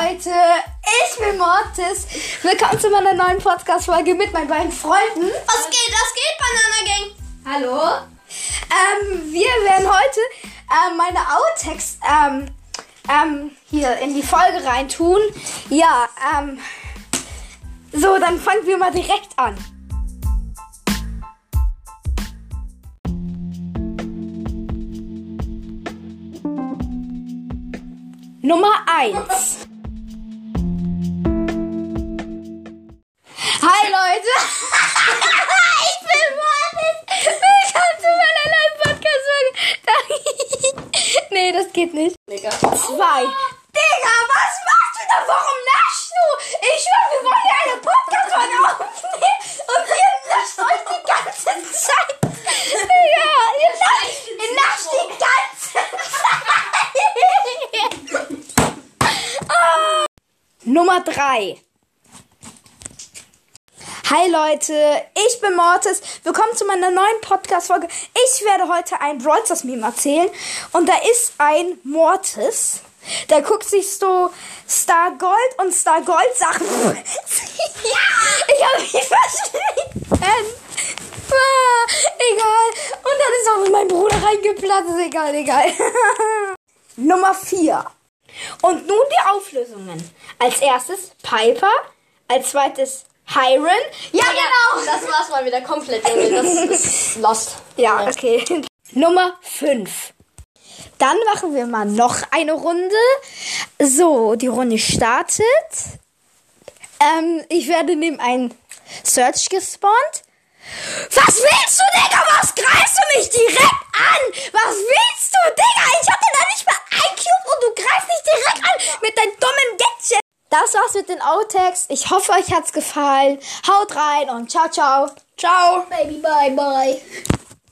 Leute, ich bin Mortis. Willkommen zu meiner neuen Podcast-Folge mit meinen beiden Freunden. Was geht, was geht, Banana Gang? Hallo. Ähm, wir werden heute ähm, meine Outtakes ähm, ähm, hier in die Folge reintun. Ja, ähm, so, dann fangen wir mal direkt an. Nummer 1. nee, das geht nicht. Digga. Zwei. Digga, was machst du da? Warum naschst du? Ich schwör, wir wollen ja eine Podcast-Folge aufnehmen und ihr nascht euch die ganze Zeit. Digga, ihr nascht, ihr nascht die ganze Zeit. Ah. Nummer drei. Hi Leute, ich bin Mortis. Willkommen zu meiner neuen Podcast-Folge. Ich werde heute ein Brawl Stars Meme erzählen. Und da ist ein Mortis. Der guckt sich so Star Gold und Star Gold Sachen. ich habe mich verschrieben. Ah, egal. Und dann ist auch mein Bruder reingeplatzt. Egal, egal. Nummer 4. Und nun die Auflösungen. Als erstes Piper. Als zweites Hiron. Ja, genau. Das war's mal wieder komplett, Junge. Das ist lost. Ja, okay. Nummer 5. Dann machen wir mal noch eine Runde. So, die Runde startet. Ähm, ich werde neben einen Search gespawnt. Was willst du, Digga? Was greifst du mich direkt an? Was willst du, Digga? Ich hatte da nicht mal ein Cube und du greifst mich direkt an mit deinem dummen Gadget. Das war's mit den Outtakes. Ich hoffe, euch hat's gefallen. Haut rein und ciao, ciao. Ciao. Baby, bye, bye.